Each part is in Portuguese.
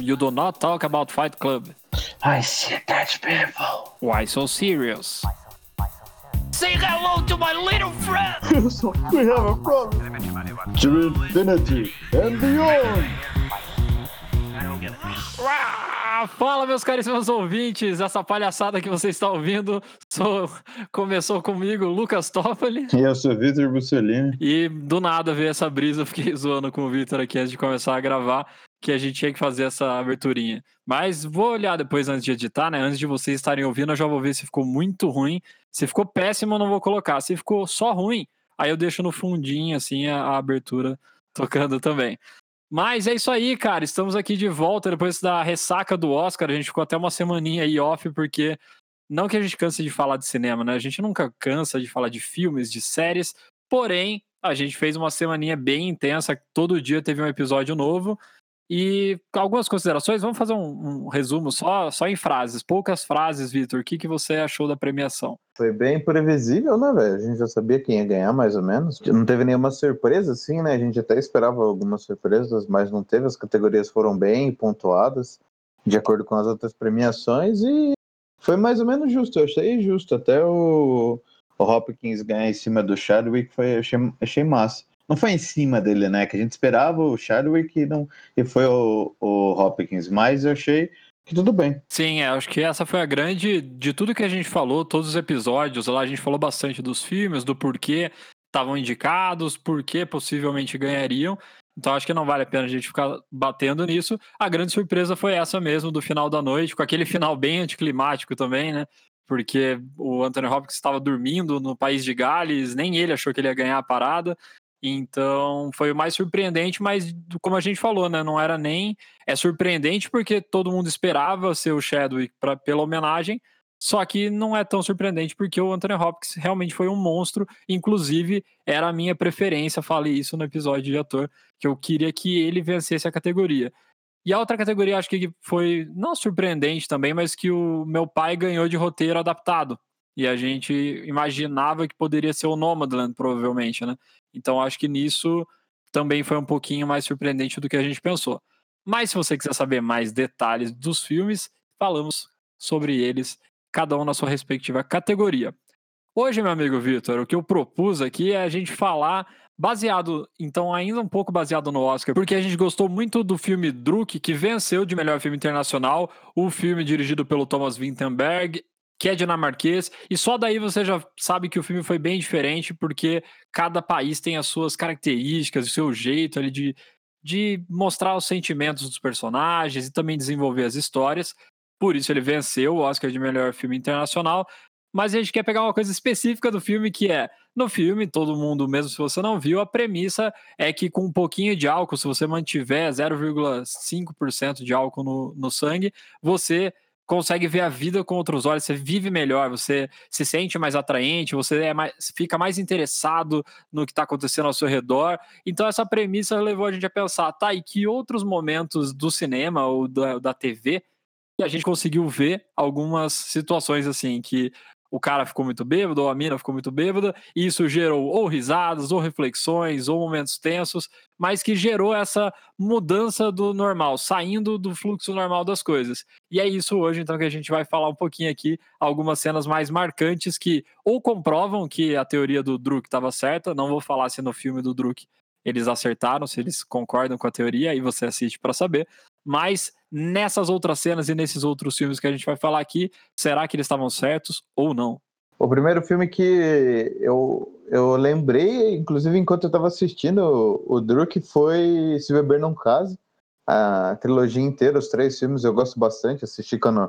You do not talk about Fight Club. I see that people. Why so serious? Say hello to my little friend! we have a problem. To infinity and beyond. Ah, fala, meus caríssimos ouvintes! Essa palhaçada que você está ouvindo sou... começou comigo, Lucas Toffoli. E eu sou Vitor Bussolini. E do nada veio essa brisa, eu fiquei zoando com o Vitor aqui antes de começar a gravar, que a gente tinha que fazer essa aberturinha. Mas vou olhar depois antes de editar, né? Antes de vocês estarem ouvindo, eu já vou ver se ficou muito ruim. Se ficou péssimo, eu não vou colocar. Se ficou só ruim, aí eu deixo no fundinho, assim, a, a abertura tocando também. Mas é isso aí, cara. Estamos aqui de volta depois da ressaca do Oscar. A gente ficou até uma semaninha aí off, porque não que a gente canse de falar de cinema, né? A gente nunca cansa de falar de filmes, de séries. Porém, a gente fez uma semaninha bem intensa. Todo dia teve um episódio novo. E algumas considerações, vamos fazer um, um, resumo só, só em frases, poucas frases, Vitor. O que, que você achou da premiação? Foi bem previsível, né, velho? A gente já sabia quem ia ganhar, mais ou menos. Não teve nenhuma surpresa, assim, né? A gente até esperava algumas surpresas, mas não teve. As categorias foram bem pontuadas, de acordo com as outras premiações, e foi mais ou menos justo. Eu achei justo. Até o, o Hopkins ganhar em cima do Chadwick, foi, achei, achei massa não foi em cima dele, né? Que a gente esperava o Chadwick e, não, e foi o, o Hopkins, mas eu achei que tudo bem. Sim, é, acho que essa foi a grande. De tudo que a gente falou, todos os episódios lá, a gente falou bastante dos filmes, do porquê estavam indicados, porquê possivelmente ganhariam. Então acho que não vale a pena a gente ficar batendo nisso. A grande surpresa foi essa mesmo, do final da noite, com aquele final bem anticlimático também, né? Porque o Anthony Hopkins estava dormindo no país de Gales, nem ele achou que ele ia ganhar a parada. Então foi o mais surpreendente, mas como a gente falou, né, não era nem é surpreendente porque todo mundo esperava ser o Chadwick pra, pela homenagem, só que não é tão surpreendente porque o Anthony Hopkins realmente foi um monstro, inclusive era a minha preferência, falei isso no episódio de ator, que eu queria que ele vencesse a categoria. E a outra categoria acho que foi não surpreendente também, mas que o meu pai ganhou de roteiro adaptado. E a gente imaginava que poderia ser o Nomadland, provavelmente, né? Então acho que nisso também foi um pouquinho mais surpreendente do que a gente pensou. Mas se você quiser saber mais detalhes dos filmes, falamos sobre eles, cada um na sua respectiva categoria. Hoje, meu amigo Vitor, o que eu propus aqui é a gente falar baseado, então ainda um pouco baseado no Oscar, porque a gente gostou muito do filme Druk, que venceu de melhor filme internacional, o filme dirigido pelo Thomas Vinterberg que é dinamarquês, e só daí você já sabe que o filme foi bem diferente, porque cada país tem as suas características, o seu jeito ali de, de mostrar os sentimentos dos personagens e também desenvolver as histórias. Por isso ele venceu o Oscar de melhor filme internacional. Mas a gente quer pegar uma coisa específica do filme, que é, no filme, todo mundo, mesmo se você não viu, a premissa é que com um pouquinho de álcool, se você mantiver 0,5% de álcool no, no sangue, você consegue ver a vida com outros olhos, você vive melhor, você se sente mais atraente, você é mais, fica mais interessado no que está acontecendo ao seu redor. Então essa premissa levou a gente a pensar, tá, e que outros momentos do cinema ou da, da TV que a gente conseguiu ver algumas situações assim que o cara ficou muito bêbado, ou a mina ficou muito bêbada, e isso gerou ou risadas, ou reflexões, ou momentos tensos, mas que gerou essa mudança do normal, saindo do fluxo normal das coisas. E é isso hoje, então, que a gente vai falar um pouquinho aqui, algumas cenas mais marcantes que ou comprovam que a teoria do Druk estava certa, não vou falar se no filme do Druk eles acertaram, se eles concordam com a teoria, aí você assiste para saber. Mas nessas outras cenas e nesses outros filmes que a gente vai falar aqui, será que eles estavam certos ou não? O primeiro filme que eu, eu lembrei, inclusive enquanto eu estava assistindo o, o Druk, foi Se Beber Não Case. A trilogia inteira, os três filmes, eu gosto bastante. Assisti quando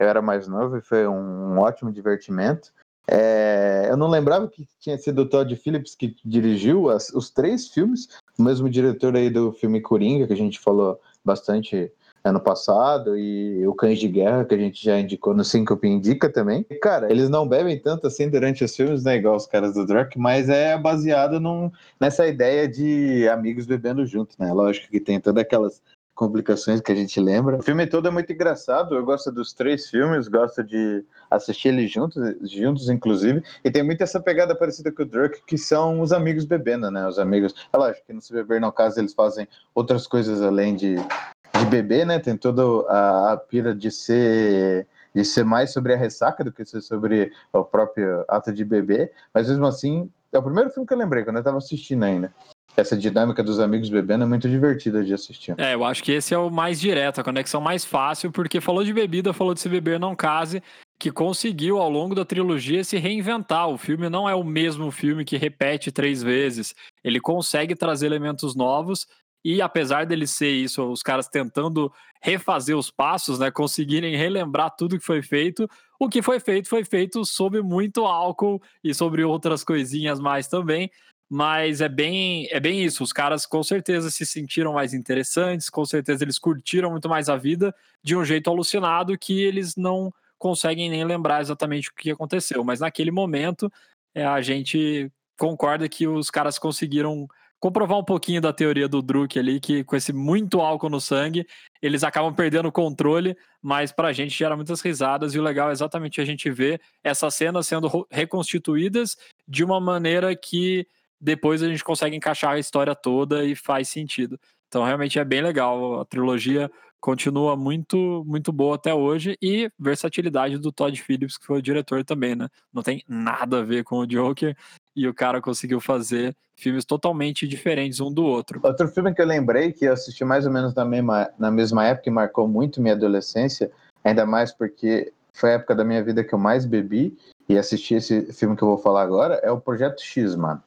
eu era mais novo e foi um, um ótimo divertimento. É, eu não lembrava que tinha sido o Todd Phillips que dirigiu as, os três filmes, o mesmo diretor aí do filme Coringa, que a gente falou bastante ano passado, e o Cães de Guerra, que a gente já indicou no Syncope Indica também. E, cara, eles não bebem tanto assim durante os filmes, né, igual os caras do Drake, mas é baseado num, nessa ideia de amigos bebendo juntos, né? Lógico que tem todas aquelas complicações que a gente lembra. O filme todo é muito engraçado, eu gosto dos três filmes, gosto de assistir eles juntos, juntos inclusive, e tem muito essa pegada parecida com o Drake, que são os amigos bebendo, né? Os amigos. É lógico que no Se Beber no caso eles fazem outras coisas além de, de beber, né? Tem toda a, a pira de ser de ser mais sobre a ressaca do que ser sobre o próprio ato de beber, mas mesmo assim, é o primeiro filme que eu lembrei quando eu estava assistindo ainda essa dinâmica dos amigos bebendo é muito divertida de assistir. É, eu acho que esse é o mais direto, a conexão mais fácil, porque falou de bebida, falou de se beber não case, que conseguiu ao longo da trilogia se reinventar. O filme não é o mesmo filme que repete três vezes. Ele consegue trazer elementos novos e apesar dele ser isso, os caras tentando refazer os passos, né, conseguirem relembrar tudo que foi feito, o que foi feito foi feito sob muito álcool e sobre outras coisinhas mais também mas é bem, é bem isso. Os caras com certeza se sentiram mais interessantes, com certeza eles curtiram muito mais a vida de um jeito alucinado que eles não conseguem nem lembrar exatamente o que aconteceu. Mas naquele momento, é, a gente concorda que os caras conseguiram comprovar um pouquinho da teoria do Druk ali, que com esse muito álcool no sangue, eles acabam perdendo o controle, mas pra gente gera muitas risadas, e o legal é exatamente a gente ver essas cenas sendo reconstituídas de uma maneira que depois a gente consegue encaixar a história toda e faz sentido. Então realmente é bem legal. A trilogia continua muito muito boa até hoje e versatilidade do Todd Phillips, que foi o diretor também, né? Não tem nada a ver com o Joker e o cara conseguiu fazer filmes totalmente diferentes um do outro. Outro filme que eu lembrei que eu assisti mais ou menos na mesma, na mesma época e marcou muito minha adolescência, ainda mais porque foi a época da minha vida que eu mais bebi e assisti esse filme que eu vou falar agora, é o Projeto X, mano.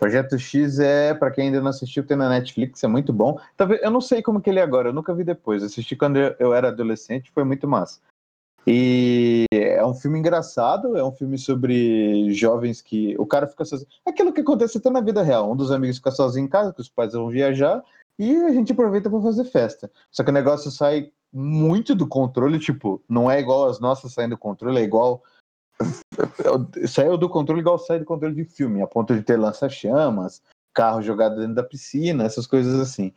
Projeto X é, para quem ainda não assistiu, tem na Netflix, é muito bom. Talvez, eu não sei como que ele é agora, eu nunca vi depois. Assisti quando eu, eu era adolescente, foi muito massa. E é um filme engraçado, é um filme sobre jovens que o cara fica sozinho. Aquilo que acontece até na vida real. Um dos amigos fica sozinho em casa, que os pais vão viajar, e a gente aproveita para fazer festa. Só que o negócio sai muito do controle, tipo, não é igual as nossas saindo do controle, é igual saiu do controle igual sai do controle de filme, a ponto de ter lança-chamas, carro jogado dentro da piscina, essas coisas assim.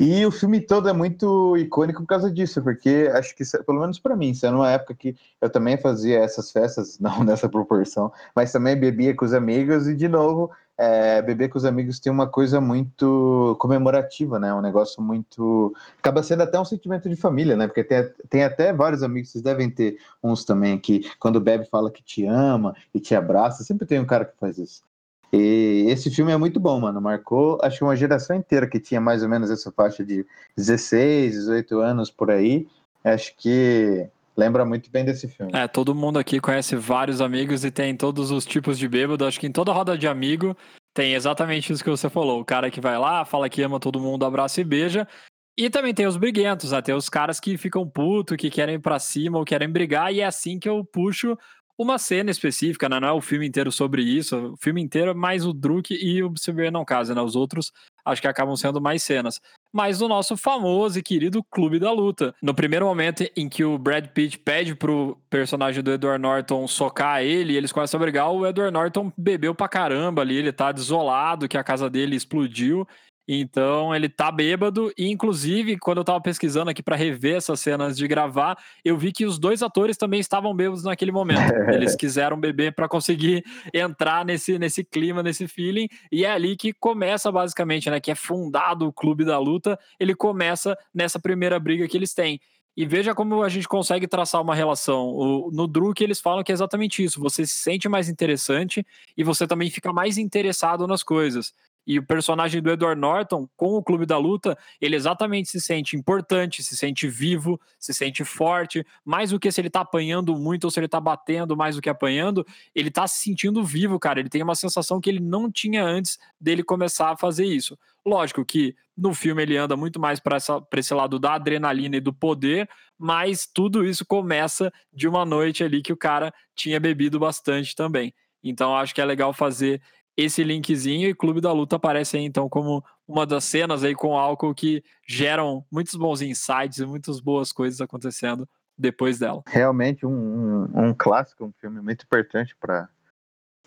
E o filme todo é muito icônico por causa disso, porque acho que, pelo menos para mim, isso é numa época que eu também fazia essas festas, não nessa proporção, mas também bebia com os amigos e, de novo, é, beber com os amigos tem uma coisa muito comemorativa, né? Um negócio muito. Acaba sendo até um sentimento de família, né? Porque tem, tem até vários amigos, vocês devem ter uns também, que quando bebe fala que te ama e te abraça, sempre tem um cara que faz isso. E esse filme é muito bom, mano. Marcou, acho que uma geração inteira que tinha mais ou menos essa faixa de 16, 18 anos por aí. Acho que lembra muito bem desse filme. É, todo mundo aqui conhece vários amigos e tem todos os tipos de bêbado. Acho que em toda roda de amigo tem exatamente isso que você falou. O cara que vai lá, fala que ama todo mundo, abraça e beija. E também tem os briguentos, né? Os caras que ficam putos, que querem ir pra cima ou querem brigar, e é assim que eu puxo uma cena específica, né? Não é o filme inteiro sobre isso. O filme inteiro é mais o Druk e o não casa, né? Os outros acho que acabam sendo mais cenas. Mas o nosso famoso e querido Clube da Luta. No primeiro momento em que o Brad Pitt pede pro personagem do Edward Norton socar ele, eles começam a brigar, o Edward Norton bebeu pra caramba ali, ele tá desolado que a casa dele explodiu então ele tá bêbado e inclusive quando eu tava pesquisando aqui para rever essas cenas de gravar, eu vi que os dois atores também estavam bêbados naquele momento. Eles quiseram beber para conseguir entrar nesse nesse clima, nesse feeling, e é ali que começa basicamente, né, que é fundado o Clube da Luta, ele começa nessa primeira briga que eles têm. E veja como a gente consegue traçar uma relação. O, no Druk eles falam que é exatamente isso. Você se sente mais interessante e você também fica mais interessado nas coisas. E o personagem do Edward Norton, com o Clube da Luta, ele exatamente se sente importante, se sente vivo, se sente forte. Mais do que se ele tá apanhando muito ou se ele tá batendo mais do que apanhando, ele tá se sentindo vivo, cara. Ele tem uma sensação que ele não tinha antes dele começar a fazer isso. Lógico que no filme ele anda muito mais para esse lado da adrenalina e do poder, mas tudo isso começa de uma noite ali que o cara tinha bebido bastante também. Então acho que é legal fazer esse linkzinho e Clube da Luta aparece aí então como uma das cenas aí com álcool que geram muitos bons insights e muitas boas coisas acontecendo depois dela. Realmente um, um, um clássico, um filme muito importante para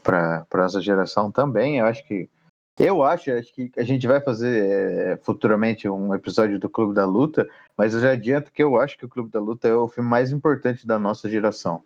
para nossa geração também. Eu acho que Eu acho, acho que a gente vai fazer é, futuramente um episódio do Clube da Luta, mas eu já adianto que eu acho que o Clube da Luta é o filme mais importante da nossa geração.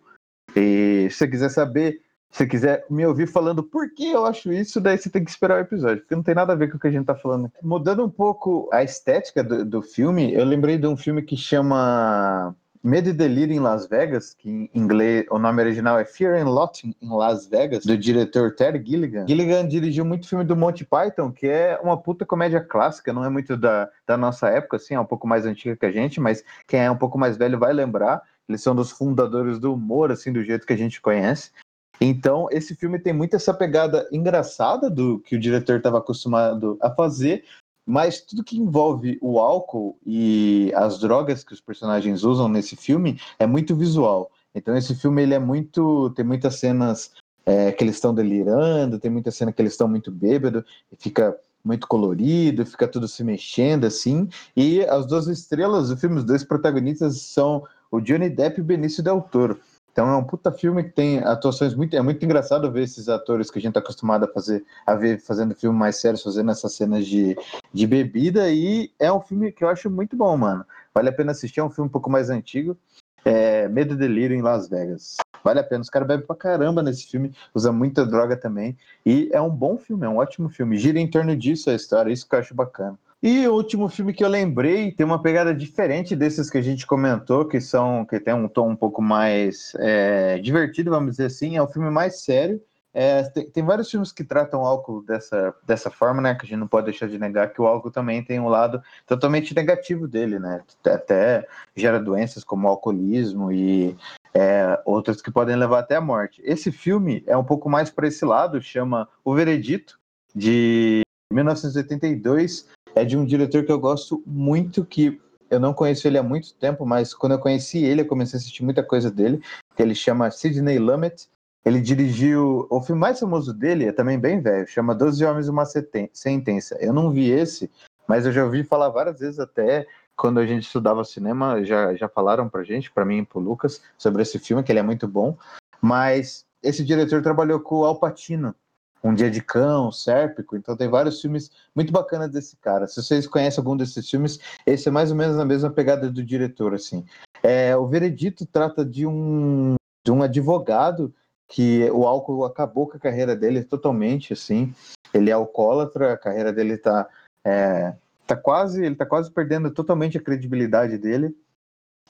E se você quiser saber, se quiser me ouvir falando por que eu acho isso, daí você tem que esperar o episódio, porque não tem nada a ver com o que a gente tá falando. Mudando um pouco a estética do, do filme, eu lembrei de um filme que chama Medo e Delírio em Las Vegas, que em inglês o nome original é Fear and Loathing em Las Vegas, do diretor Terry Gilligan. Gilligan dirigiu muito filme do Monty Python, que é uma puta comédia clássica, não é muito da, da nossa época, assim, é um pouco mais antiga que a gente, mas quem é um pouco mais velho vai lembrar. Eles são dos fundadores do humor, assim, do jeito que a gente conhece. Então, esse filme tem muito essa pegada engraçada do que o diretor estava acostumado a fazer, mas tudo que envolve o álcool e as drogas que os personagens usam nesse filme é muito visual. Então esse filme ele é muito tem muitas cenas é, que eles estão delirando, tem muita cena que eles estão muito bêbados, fica muito colorido, fica tudo se mexendo assim. E as duas estrelas do filme, os dois protagonistas são o Johnny Depp e o Benício Del Toro. Então é um puta filme que tem atuações muito. É muito engraçado ver esses atores que a gente tá acostumado a fazer, a ver fazendo filme mais sérios, fazendo essas cenas de, de bebida. E é um filme que eu acho muito bom, mano. Vale a pena assistir, é um filme um pouco mais antigo. É Medo e Delírio em Las Vegas. Vale a pena. Os caras bebem pra caramba nesse filme, usa muita droga também. E é um bom filme, é um ótimo filme. Gira em torno disso a história, isso que eu acho bacana. E o último filme que eu lembrei tem uma pegada diferente desses que a gente comentou, que são que tem um tom um pouco mais é, divertido, vamos dizer assim. É um filme mais sério. É, tem, tem, vários filmes que tratam o álcool dessa, dessa forma, né? Que a gente não pode deixar de negar que o álcool também tem um lado totalmente negativo dele, né? Até gera doenças como alcoolismo e é, outras que podem levar até a morte. Esse filme é um pouco mais para esse lado, chama O Veredito, de 1982 é de um diretor que eu gosto muito, que eu não conheço ele há muito tempo, mas quando eu conheci ele, eu comecei a assistir muita coisa dele, que ele chama Sidney Lumet. Ele dirigiu. O filme mais famoso dele é também bem velho, chama Doze Homens e uma Sentença. Eu não vi esse, mas eu já ouvi falar várias vezes até quando a gente estudava cinema, já, já falaram pra gente, pra mim e pro Lucas, sobre esse filme, que ele é muito bom. Mas esse diretor trabalhou com o Al Pacino, um Dia de Cão, Sérpico, então tem vários filmes muito bacanas desse cara. Se vocês conhecem algum desses filmes, esse é mais ou menos a mesma pegada do diretor, assim. É, o Veredito trata de um, de um advogado que o álcool acabou com a carreira dele totalmente, assim. Ele é alcoólatra, a carreira dele tá, é, tá quase, ele tá quase perdendo totalmente a credibilidade dele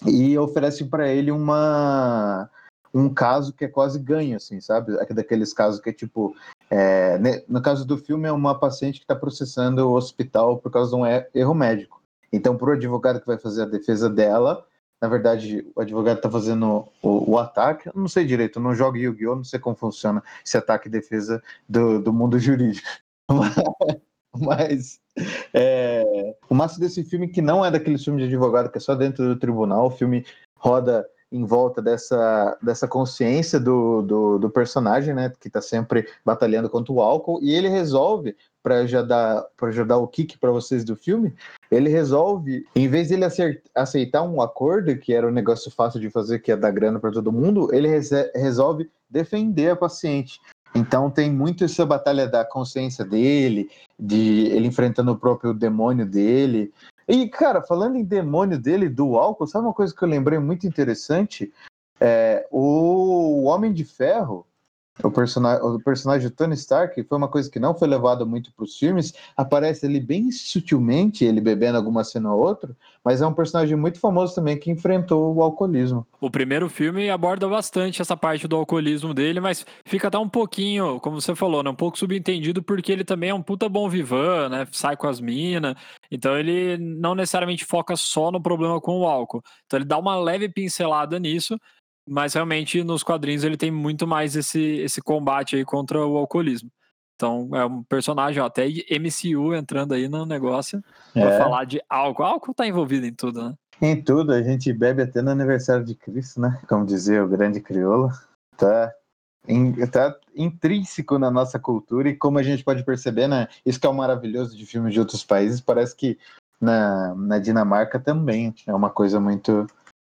e oferece para ele uma um caso que é quase ganho, assim, sabe? Daqueles casos que é tipo, é, no caso do filme, é uma paciente que está processando o hospital por causa de um erro médico. Então, para o advogado que vai fazer a defesa dela, na verdade, o advogado está fazendo o, o, ataque. Eu não sei direito, eu não jogo Yu-Gi-Oh!, não sei como funciona esse ataque e defesa do, do mundo jurídico. Mas é, o massa desse filme que não é daquele filme de advogado que é só dentro do tribunal, o filme roda em volta dessa, dessa consciência do, do, do personagem, né, que está sempre batalhando contra o álcool, e ele resolve, para já dar já dar o kick para vocês do filme, ele resolve, em vez de ele aceitar um acordo, que era um negócio fácil de fazer, que é dar grana para todo mundo, ele resolve defender a paciente. Então tem muito essa batalha da consciência dele, de ele enfrentando o próprio demônio dele, e, cara, falando em demônio dele, do álcool, sabe uma coisa que eu lembrei muito interessante? É, o Homem de Ferro, o personagem, o personagem do Tony Stark, foi uma coisa que não foi levada muito para os filmes, aparece ali bem sutilmente, ele bebendo alguma cena ou outra, mas é um personagem muito famoso também que enfrentou o alcoolismo. O primeiro filme aborda bastante essa parte do alcoolismo dele, mas fica até um pouquinho, como você falou, né, um pouco subentendido porque ele também é um puta bom vivan, né, sai com as minas, então ele não necessariamente foca só no problema com o álcool. Então ele dá uma leve pincelada nisso, mas realmente nos quadrinhos ele tem muito mais esse, esse combate aí contra o alcoolismo. Então é um personagem, ó, até MCU entrando aí no negócio é. pra falar de álcool. Álcool tá envolvido em tudo, né? Em tudo, a gente bebe até no aniversário de Cristo, né? Como dizia o grande crioulo. Tá, tá intrínseco na nossa cultura e como a gente pode perceber, né? Isso que é o maravilhoso de filmes de outros países, parece que na, na Dinamarca também é uma coisa muito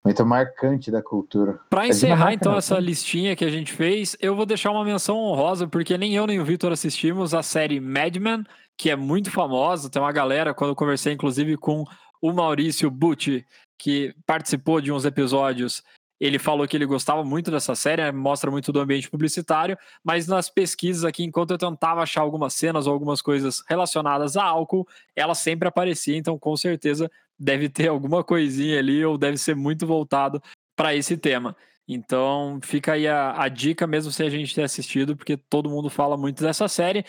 Muito marcante da cultura. Para é encerrar, então, né? essa listinha que a gente fez, eu vou deixar uma menção honrosa, porque nem eu nem o Victor assistimos a série Mad Men, que é muito famosa. Tem uma galera, quando eu conversei, inclusive, com o Maurício Bucci, que participou de uns episódios ele falou que ele gostava muito dessa série, né, mostra muito do ambiente publicitário, mas nas pesquisas aqui, enquanto eu tentava achar algumas cenas ou algumas coisas relacionadas a álcool, ela sempre aparecia, então com certeza deve ter alguma coisinha ali ou deve ser muito voltado para esse tema. Então fica aí a, a, dica, mesmo sem a gente ter assistido, porque todo mundo fala muito dessa série.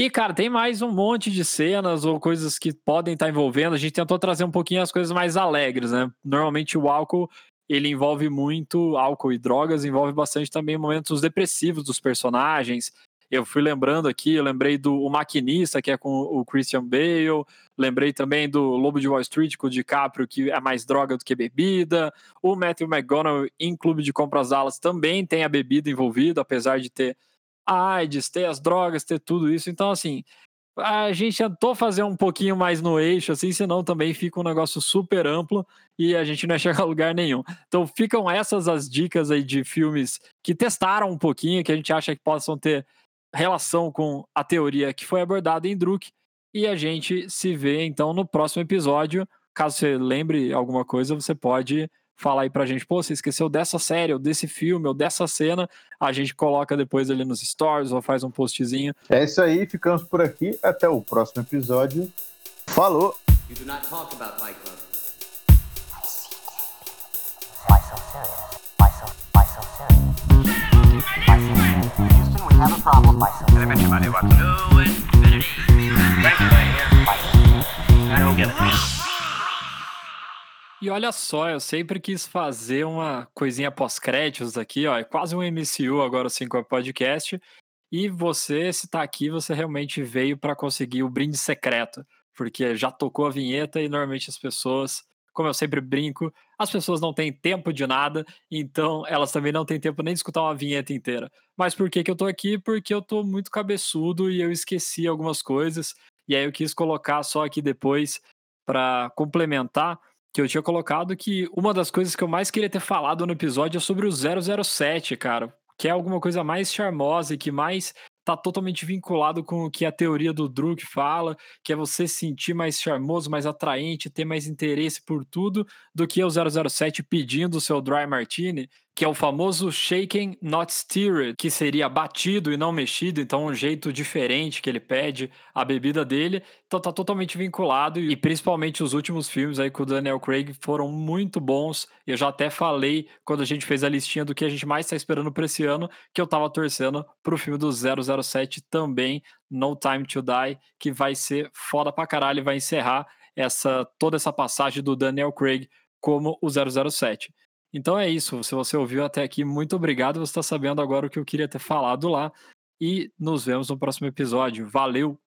E, cara, tem mais um monte de cenas ou coisas que podem estar envolvendo. A gente tentou trazer um pouquinho as coisas mais alegres, né? Normalmente o álcool ele envolve muito álcool e drogas, envolve bastante também momentos depressivos dos personagens. Eu fui lembrando aqui, eu lembrei do o Maquinista, que é com o Christian Bale, lembrei também do Lobo de Wall Street com o DiCaprio, que é mais droga do que bebida. O Matthew McConaughey em Clube de Compras Dallas também tem a bebida envolvida, apesar de ter a AIDS, ter as drogas, ter tudo isso. Então, assim, a gente tentou fazer um pouquinho mais no eixo, assim, senão também fica um negócio super amplo e a gente não ia chegar a lugar nenhum. Então ficam essas as dicas aí de filmes que testaram um pouquinho, que a gente acha que possam ter relação com a teoria que foi abordada em Druk. E a gente se vê então no próximo episódio. Caso você lembre alguma coisa, você pode falar aí pra gente, pô, você esqueceu dessa série, ou desse filme, ou dessa cena, a gente coloca depois ali nos stories ou faz um postzinho. É isso aí, ficamos por aqui. Até o próximo episódio. Falou! E olha só, eu sempre quis fazer uma coisinha pós-créditos aqui, ó. É quase um MCU agora, assim, com o podcast. E você, se tá aqui, você realmente veio para conseguir o brinde secreto. Porque já tocou a vinheta e normalmente as pessoas, como eu sempre brinco, as pessoas não têm tempo de nada, então elas também não têm tempo nem de escutar uma vinheta inteira. Mas por que, que eu tô aqui? Porque eu tô muito cabeçudo e eu esqueci algumas coisas. E aí eu quis colocar só aqui depois para complementar que eu tinha colocado que uma das coisas que eu mais queria ter falado no episódio é sobre o 007, cara, que é alguma coisa mais charmosa e que mais tá totalmente vinculado com o que a teoria do Druk fala, que é você sentir mais charmoso, mais atraente, ter mais interesse por tudo, do que o 007 pedindo o seu Dry Martini, que é o famoso shaken not stirred, que seria batido e não mexido, então um jeito diferente que ele pede a bebida dele. Então tá totalmente vinculado e principalmente os últimos filmes aí com o Daniel Craig foram muito bons. Eu já até falei quando a gente fez a listinha do que a gente mais tá esperando para esse ano, que eu tava torcendo pro filme do 007 também, No Time to Die, que vai ser foda pra caralho e vai encerrar essa toda essa passagem do Daniel Craig como o 007. Então é isso. Se você ouviu até aqui, muito obrigado. Você está sabendo agora o que eu queria ter falado lá. E nos vemos no próximo episódio. Valeu!